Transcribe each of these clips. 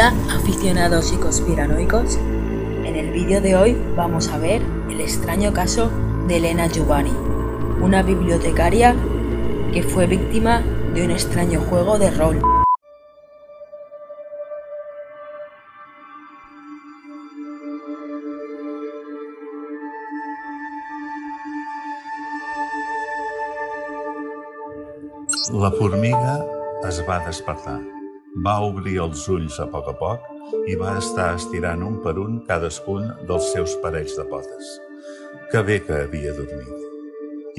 Hola aficionados y conspiranoicos, en el vídeo de hoy vamos a ver el extraño caso de Elena Giovanni, una bibliotecaria que fue víctima de un extraño juego de rol. La formiga es va despertar. Va obrir els ulls a poc a poc i va estar estirant un per un cadascun dels seus parells de potes. Que bé que havia dormit.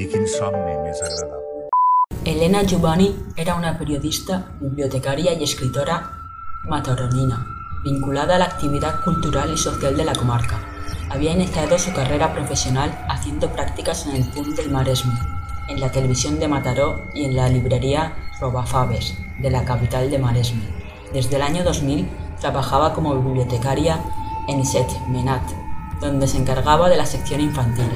I quin somni més agradable. Elena Giovanni era una periodista, bibliotecaria y escritora mataronina, vinculada a la actividad cultural y social de la comarca. Había iniciado su carrera profesional haciendo prácticas en el PUN del Maresme, en la televisión de Mataró y en la librería Robafabes de la capital de Maresme. Desde el año 2000 trabajaba como bibliotecaria en Set Menat, donde se encargaba de la sección infantil.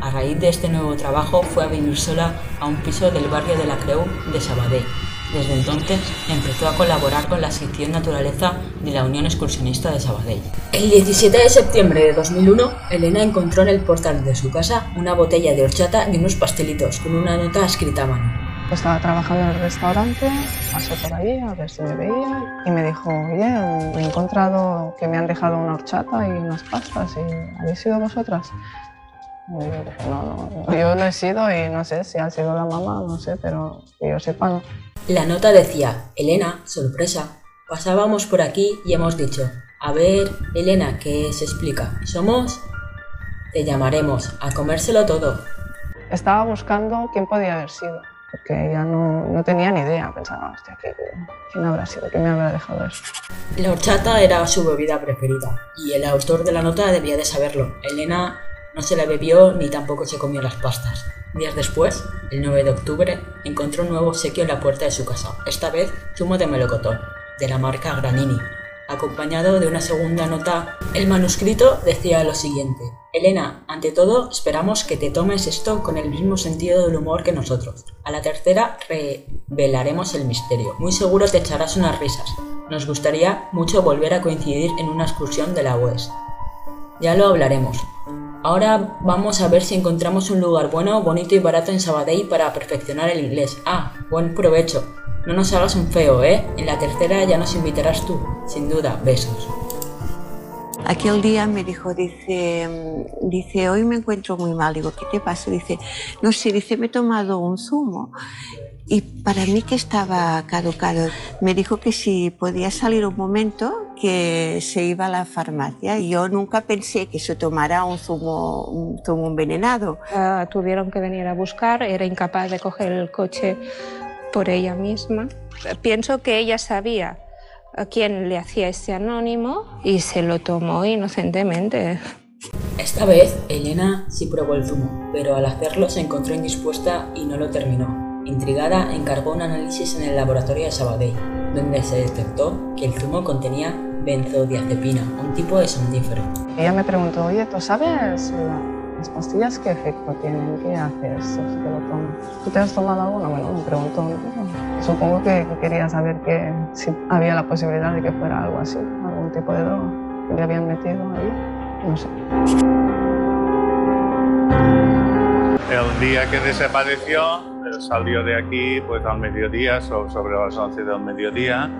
A raíz de este nuevo trabajo fue a vivir sola a un piso del barrio de la Creu de Sabadell. Desde entonces empezó a colaborar con la sección Naturaleza de la Unión Excursionista de Sabadell. El 17 de septiembre de 2001, Elena encontró en el portal de su casa una botella de horchata y unos pastelitos con una nota escrita a mano. Estaba trabajando en el restaurante, pasé por ahí a ver si me veía y me dijo, oye, he encontrado que me han dejado una horchata y unas pastas y ¿habéis sido vosotras? Y yo dije, no, no, yo no he sido y no sé si ha sido la mamá, no sé, pero que yo sepa no. La nota decía, Elena, sorpresa, pasábamos por aquí y hemos dicho, a ver, Elena, ¿qué se explica? ¿Somos? Te llamaremos, a comérselo todo. Estaba buscando quién podía haber sido porque ella no, no tenía ni idea. Pensaba, hostia, ¿qué, ¿quién habrá sido? ¿Quién me habrá dejado eso? La horchata era su bebida preferida y el autor de la nota debía de saberlo. Elena no se la bebió ni tampoco se comió las pastas. Días después, el 9 de octubre, encontró un nuevo obsequio en la puerta de su casa, esta vez zumo de melocotón, de la marca Granini, acompañado de una segunda nota. El manuscrito decía lo siguiente. Elena, ante todo, esperamos que te tomes esto con el mismo sentido del humor que nosotros. A la tercera revelaremos el misterio. Muy seguro te echarás unas risas. Nos gustaría mucho volver a coincidir en una excursión de la UES. Ya lo hablaremos. Ahora vamos a ver si encontramos un lugar bueno, bonito y barato en Sabadell para perfeccionar el inglés. Ah, buen provecho. No nos hagas un feo, ¿eh? En la tercera ya nos invitarás tú. Sin duda, besos. Aquel día me dijo, dice, dice, hoy me encuentro muy mal. Digo, ¿qué te pasa? Dice, no sé, dice, me he tomado un zumo. Y para mí que estaba caducado, me dijo que si podía salir un momento, que se iba a la farmacia. Y yo nunca pensé que se tomara un zumo, un zumo envenenado. Uh, tuvieron que venir a buscar, era incapaz de coger el coche por ella misma. Pienso que ella sabía a quién le hacía este anónimo y se lo tomó inocentemente. Esta vez Elena sí probó el zumo, pero al hacerlo se encontró indispuesta y no lo terminó. Intrigada, encargó un análisis en el laboratorio de Sabadell, donde se detectó que el zumo contenía benzodiazepina, un tipo de somnífero. Ella me preguntó, oye, ¿tú sabes las pastillas qué efecto tienen? ¿Qué haces si te lo tomas? ¿Tú te has tomado alguna? Bueno, me preguntó. Supongo que quería saber que si había la posibilidad de que fuera algo así, algún tipo de droga que le habían metido ahí. No sé. El día que desapareció, salió de aquí pues al mediodía, sobre las 11 del mediodía.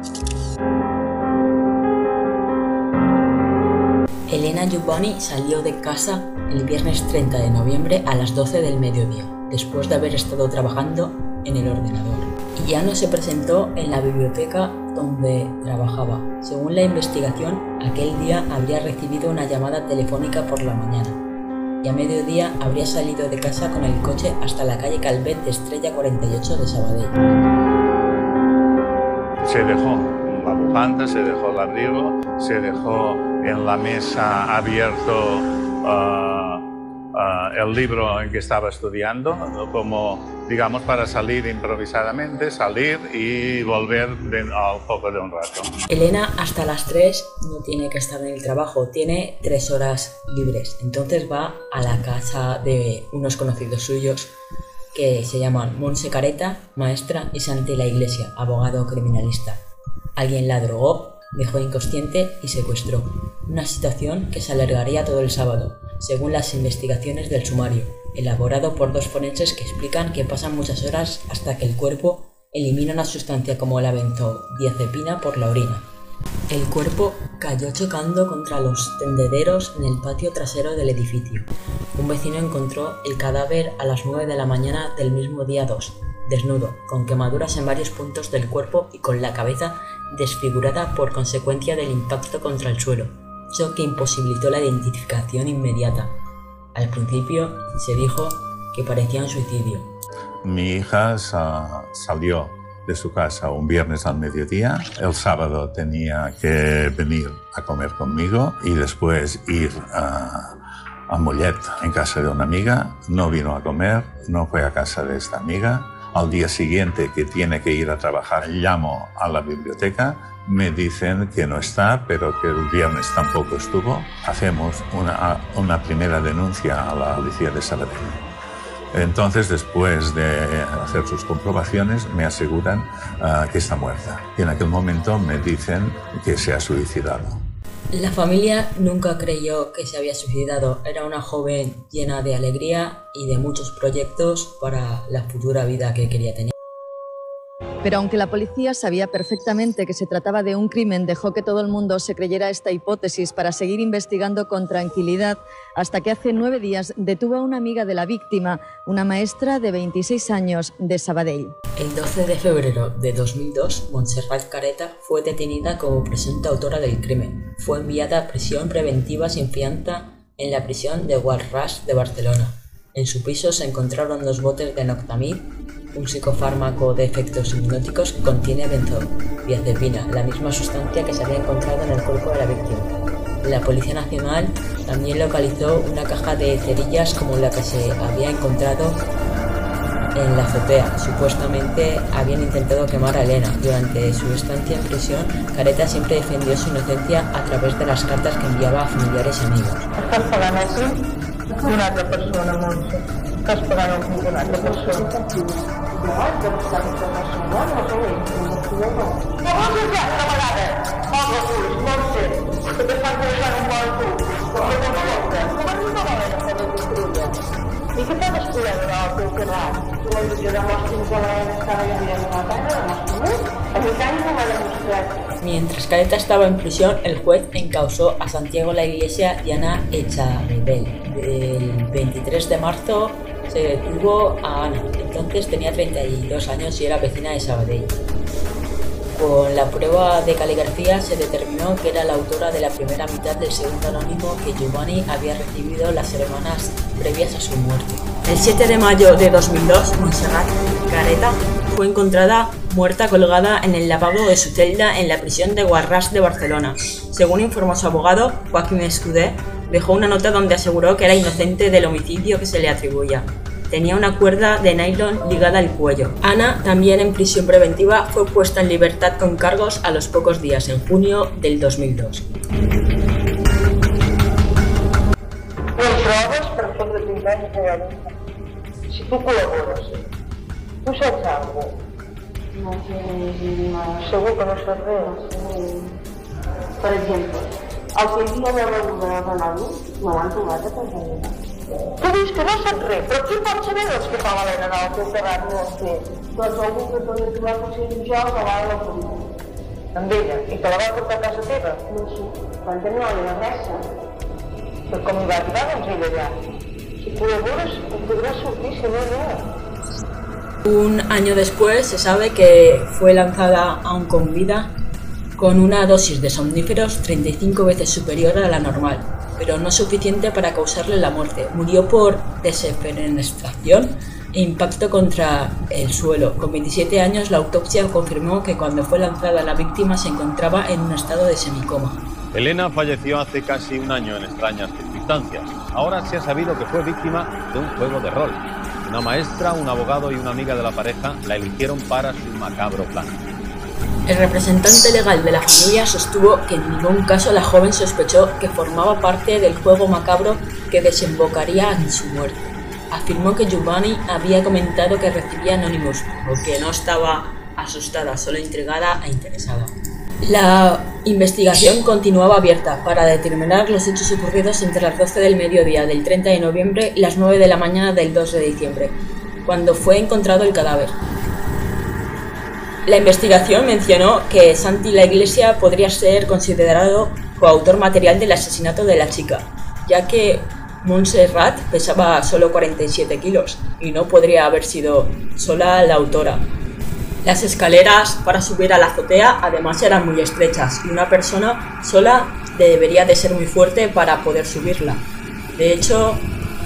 Elena Giovanni salió de casa el viernes 30 de noviembre a las 12 del mediodía, después de haber estado trabajando en el ordenador. Y ya no se presentó en la biblioteca donde trabajaba. Según la investigación, aquel día habría recibido una llamada telefónica por la mañana y a mediodía habría salido de casa con el coche hasta la calle Calvet de Estrella 48 de Sabadell. Se dejó la bufanda, se dejó el abrigo, se dejó en la mesa abierto uh, uh, el libro en que estaba estudiando, como digamos para salir improvisadamente, salir y volver de, al poco de un rato. Elena hasta las 3 no tiene que estar en el trabajo, tiene 3 horas libres, entonces va a la casa de unos conocidos suyos que se llaman Monse Careta, maestra, y Santi La Iglesia, abogado criminalista. Alguien la drogó dejó inconsciente y secuestró, una situación que se alargaría todo el sábado, según las investigaciones del sumario, elaborado por dos forenses que explican que pasan muchas horas hasta que el cuerpo elimina una sustancia como la benzodiazepina por la orina. El cuerpo cayó chocando contra los tendederos en el patio trasero del edificio. Un vecino encontró el cadáver a las 9 de la mañana del mismo día 2, desnudo, con quemaduras en varios puntos del cuerpo y con la cabeza desfigurada por consecuencia del impacto contra el suelo, eso que imposibilitó la identificación inmediata. Al principio se dijo que parecía un suicidio. Mi hija sa- salió de su casa un viernes al mediodía. El sábado tenía que venir a comer conmigo y después ir a, a Mollet en casa de una amiga. No vino a comer, no fue a casa de esta amiga. Al día siguiente que tiene que ir a trabajar, llamo a la biblioteca. Me dicen que no está, pero que el viernes tampoco estuvo. Hacemos una, una primera denuncia a la policía de Sabadell. Entonces, después de hacer sus comprobaciones, me aseguran ah, que está muerta. Y en aquel momento me dicen que se ha suicidado. La familia nunca creyó que se había suicidado. Era una joven llena de alegría y de muchos proyectos para la futura vida que quería tener. Pero aunque la policía sabía perfectamente que se trataba de un crimen, dejó que todo el mundo se creyera esta hipótesis para seguir investigando con tranquilidad hasta que hace nueve días detuvo a una amiga de la víctima, una maestra de 26 años de Sabadell. El 12 de febrero de 2002, Montserrat Careta fue detenida como presunta autora del crimen. Fue enviada a prisión preventiva sin fianza en la prisión de Guarras de Barcelona. En su piso se encontraron dos botes de Noctamid, un psicofármaco de efectos hipnóticos contiene benzodiazepina, la misma sustancia que se había encontrado en el cuerpo de la víctima. La Policía Nacional también localizó una caja de cerillas como la que se había encontrado en la azotea. Supuestamente habían intentado quemar a Elena. Durante su estancia en prisión, Careta siempre defendió su inocencia a través de las cartas que enviaba a familiares y amigos. Del. Mientras Careta estaba en prisión, el juez encausó a Santiago la Iglesia y Ana Echarribel. El 23 de marzo se detuvo a Ana. Entonces tenía 32 años y era vecina de Sabadell. Con la prueba de caligrafía se determinó que era la autora de la primera mitad del segundo anónimo que Giovanni había recibido las semanas previas a su muerte. El 7 de mayo de 2002, Montserrat Careta fue encontrada muerta colgada en el lavabo de su celda en la prisión de Guarras de Barcelona. Según informó su abogado, Joaquín Escudé, dejó una nota donde aseguró que era inocente del homicidio que se le atribuía. Tenía una cuerda de nylon ligada al cuello. Ana, también en prisión preventiva, fue puesta en libertad con cargos a los pocos días, en junio del 2002. Les proves per fotre pintats reals. Si tu col·labores, tu saps alguna cosa? No sé dir mai. Segur que no saps res. Per exemple, el que havia de de nano me l'han trobat a casa meva. Tu dius que no saps res, però qui pot saber doncs què fa l'Helena en el teu terrat no has fet? Doncs algú que podia trobar potser un jo que va a la policia. Amb ella, i te la va portar a casa teva. No sé, quan tenia la meva adreça. Però com hi va arribar, doncs ella allà? Si col·labores, ho podràs sortir, si no, no. Un año después se sabe que fue lanzada aún con vida con una dosis de somníferos 35 veces superior a la normal, pero no suficiente para causarle la muerte. Murió por desefenestración e impacto contra el suelo. Con 27 años, la autopsia confirmó que cuando fue lanzada la víctima se encontraba en un estado de semicoma. Elena falleció hace casi un año en extrañas circunstancias. Ahora se ha sabido que fue víctima de un juego de rol. Una maestra, un abogado y una amiga de la pareja la eligieron para su macabro plan. El representante legal de la familia sostuvo que en ningún caso la joven sospechó que formaba parte del juego macabro que desembocaría en su muerte. Afirmó que Giovanni había comentado que recibía Anonymous, o que no estaba asustada, solo intrigada e interesada. La investigación continuaba abierta para determinar los hechos ocurridos entre las 12 del mediodía del 30 de noviembre y las 9 de la mañana del 2 de diciembre, cuando fue encontrado el cadáver. La investigación mencionó que Santi La Iglesia podría ser considerado coautor material del asesinato de la chica, ya que Montserrat pesaba solo 47 kilos y no podría haber sido sola la autora. Las escaleras para subir a la azotea además eran muy estrechas y una persona sola debería de ser muy fuerte para poder subirla. De hecho,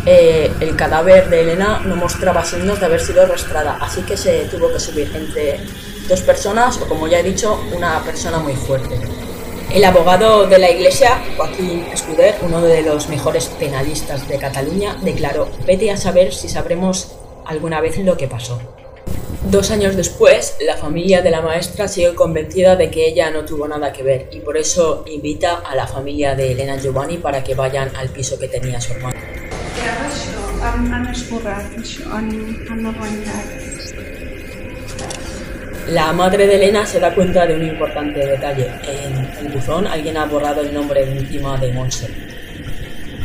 eh, el cadáver de Elena no mostraba signos de haber sido arrastrada, así que se tuvo que subir entre dos personas o, como ya he dicho, una persona muy fuerte. El abogado de la Iglesia, Joaquín Escuder, uno de los mejores penalistas de Cataluña, declaró, vete a saber si sabremos alguna vez lo que pasó. Dos años después, la familia de la maestra sigue convencida de que ella no tuvo nada que ver y por eso invita a la familia de Elena Giovanni para que vayan al piso que tenía su hermano. La madre de Elena se da cuenta de un importante detalle. En el buzón alguien ha borrado el nombre encima de Monse.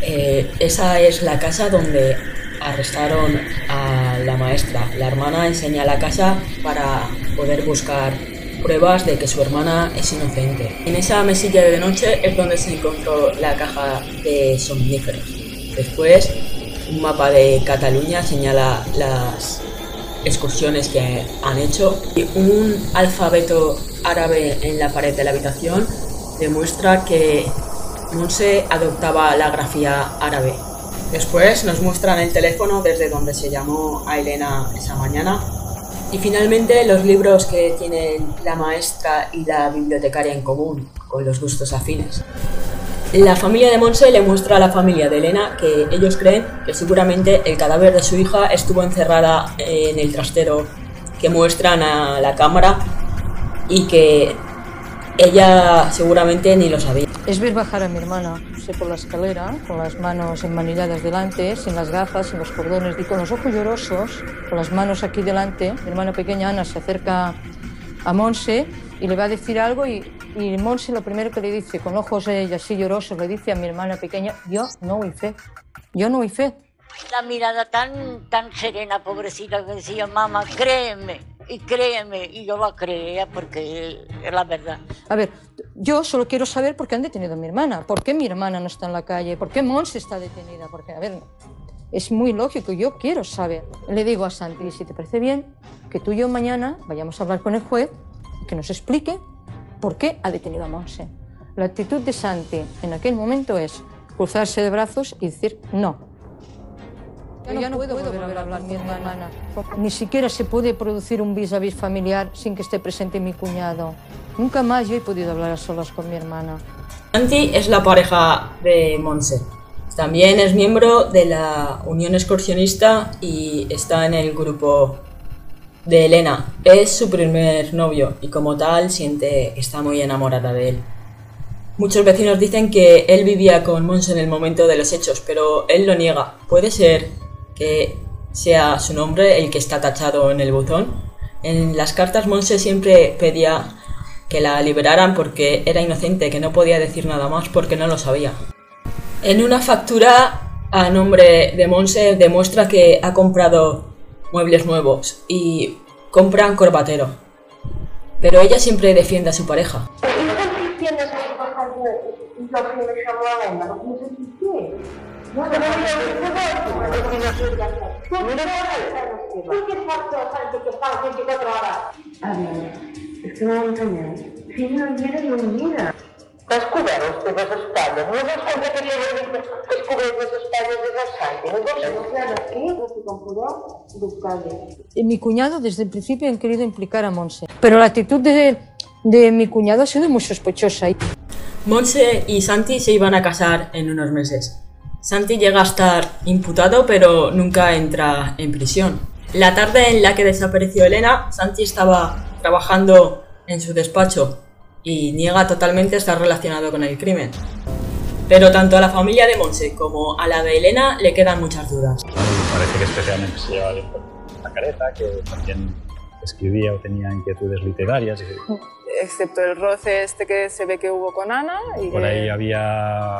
Eh, esa es la casa donde arrestaron a la maestra. La hermana enseña la casa para poder buscar pruebas de que su hermana es inocente. En esa mesilla de noche es donde se encontró la caja de somníferos. Después, un mapa de Cataluña señala las excursiones que han hecho y un alfabeto árabe en la pared de la habitación demuestra que Monse adoptaba la grafía árabe. Después nos muestran el teléfono desde donde se llamó a Elena esa mañana. Y finalmente los libros que tienen la maestra y la bibliotecaria en común, con los gustos afines. La familia de Monse le muestra a la familia de Elena que ellos creen que seguramente el cadáver de su hija estuvo encerrada en el trastero que muestran a la cámara y que ella seguramente ni lo sabía. Es ver bajar a mi hermana, por la escalera, con las manos enmanilladas delante, sin las gafas, sin los cordones, y con los ojos llorosos, con las manos aquí delante. Mi hermana pequeña Ana se acerca a Monse y le va a decir algo y, y Monse lo primero que le dice, con ojos ella así llorosos, le dice a mi hermana pequeña, yo no fe, yo no fe. La mirada tan, tan serena, pobrecita, que decía, mamá, créeme, y créeme, y yo la creía porque es la verdad. A ver, yo solo quiero saber por qué han detenido a mi hermana, por qué mi hermana no está en la calle, por qué Monse está detenida, porque, a ver, es muy lógico, yo quiero saber. Le digo a Santi, si te parece bien, que tú y yo mañana vayamos a hablar con el juez, que nos explique por qué ha detenido a Monse. La actitud de Santi en aquel momento es cruzarse de brazos y decir no. Yo ya no puedo, volver a hablar con mi hermana. Ni siquiera se puede producir un vis a vis familiar sin que esté presente mi cuñado. Nunca más yo he podido hablar a solas con mi hermana. Santi es la pareja de Monse. También es miembro de la Unión Excursionista y está en el grupo de Elena. Es su primer novio y como tal siente está muy enamorada de él. Muchos vecinos dicen que él vivía con Monse en el momento de los hechos, pero él lo niega. ¿Puede ser que sea su nombre el que está tachado en el buzón? En las cartas Monse siempre pedía que la liberaran porque era inocente, que no podía decir nada más porque no lo sabía. En una factura a nombre de Monse demuestra que ha comprado muebles nuevos y compran corbatero. Pero ella siempre defiende a su pareja. Cobert les teves espatlles. No has escoltat que li cobert les espatlles de los Santi. No vols. Y Mi cuñado desde el principio han querido implicar a Monse. Pero la actitud de, de mi cuñado ha sido muy sospechosa. Monse y Santi se iban a casar en unos meses. Santi llega a estar imputado, pero nunca entra en prisión. La tarde en la que desapareció Elena, Santi estaba trabajando en su despacho y niega totalmente estar relacionado con el crimen. Pero tanto a la familia de Monse como a la de Elena le quedan muchas dudas. Parece que especialmente se con la careta, que también escribía o tenía inquietudes literarias. excepto el roce este que se ve que hubo con Ana. Y Por que- ahí había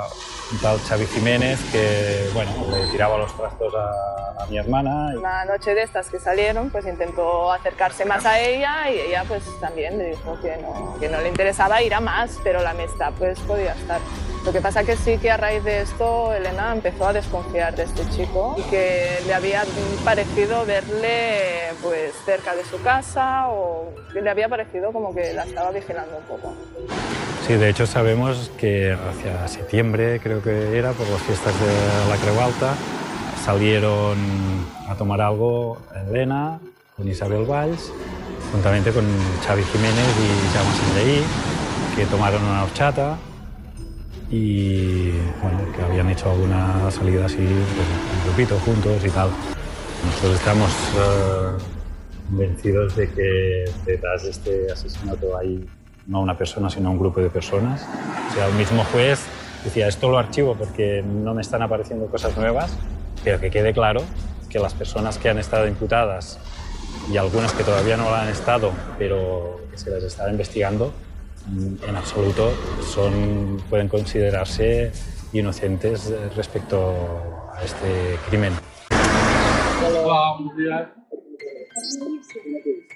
un tal Xavi Jiménez que, bueno, le tiraba los trastos a, a mi hermana. y- Una noche de estas que salieron, pues intentó acercarse más a ella y ella pues también le dijo que no, que no le interesaba ir a más, pero la amistad pues podía estar. Lo que pasa que sí que a raíz de esto Elena empezó a desconfiar de este chico y que le había parecido verle pues cerca de su casa o que le había parecido como que la estaba vigilando un poco. Sí, de hecho sabemos que hacia septiembre, creo que era, por las fiestas de la Creu Alta, salieron a tomar algo Elena con Isabel Valls, juntamente con Xavi Jiménez y Jaume Sandeí, que tomaron una horchata y bueno, que habían hecho alguna salida así, pues, en grupito, juntos y tal. Nosotros estamos eh, convencidos de que detrás de este asesinato hay no una persona, sino un grupo de personas. O sea, el mismo juez decía, esto lo archivo porque no me están apareciendo cosas nuevas, pero que quede claro que las personas que han estado imputadas y algunas que todavía no lo han estado, pero que se las está investigando, mm, en absoluto son, pueden considerarse inocentes eh, respecto a este crimen. haciendo de.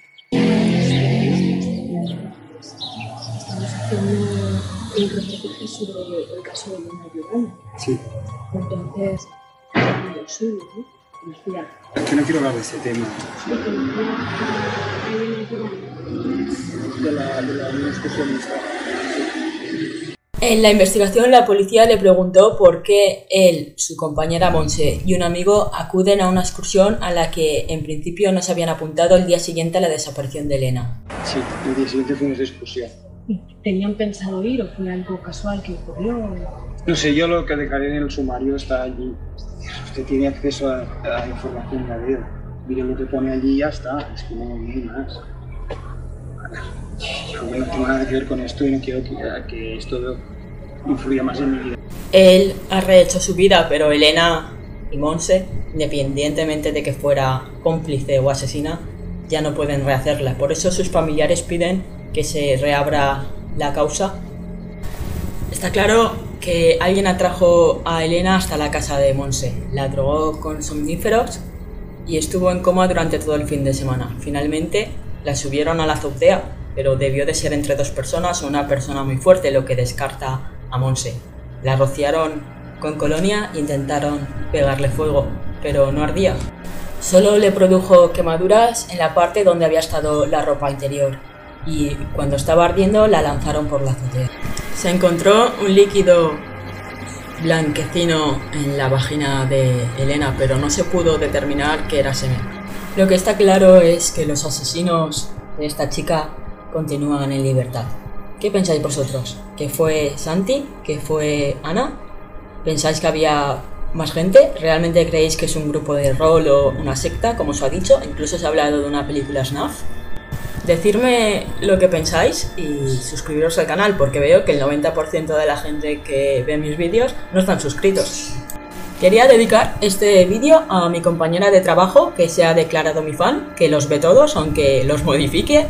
Sí, Entonces, ¿no? No quiero hablar de ese tema. De la, de la Excursionista. En la investigación, la policía le preguntó por qué él, su compañera Monse y un amigo acuden a una excursión a la que en principio no se habían apuntado el día siguiente a la desaparición de Elena. Sí, el día siguiente fuimos de excursión. ¿tenían pensado ir o fue algo casual que ocurrió? No sé, yo lo que declaré en el sumario está allí. Usted tiene acceso a, la información de él. Mire lo que pone allí y ya está. Es que no no hay más. Yo no tengo nada que ver con esto y no quiero que, que esto influya más en mi vida. Él ha rehecho su vida, pero Elena y Monse, independientemente de que fuera cómplice o asesina, ya no pueden rehacerla. Por eso sus familiares piden que se reabra la causa. Está claro que alguien atrajo a Elena hasta la casa de Monse, la drogó con somníferos y estuvo en coma durante todo el fin de semana. Finalmente la subieron a la azotea, pero debió de ser entre dos personas o una persona muy fuerte, lo que descarta a Monse. La rociaron con colonia e intentaron pegarle fuego, pero no ardía. Solo le produjo quemaduras en la parte donde había estado la ropa interior y cuando estaba ardiendo la lanzaron por la azotea. Se encontró un líquido blanquecino en la vagina de Elena, pero no se pudo determinar que era semen. Lo que está claro es que los asesinos de esta chica continúan en libertad. ¿Qué pensáis vosotros? ¿Que fue Santi? ¿Que fue Ana? ¿Pensáis que había más gente? ¿Realmente creéis que es un grupo de rol o una secta, como se ha dicho? Incluso se ha hablado de una película snuff. Decidme lo que pensáis y suscribiros al canal porque veo que el 90% de la gente que ve mis vídeos no están suscritos. Quería dedicar este vídeo a mi compañera de trabajo que se ha declarado mi fan, que los ve todos aunque los modifique.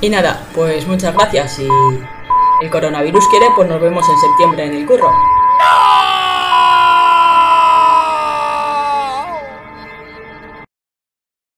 Y nada, pues muchas gracias. Si el coronavirus quiere, pues nos vemos en septiembre en el curro.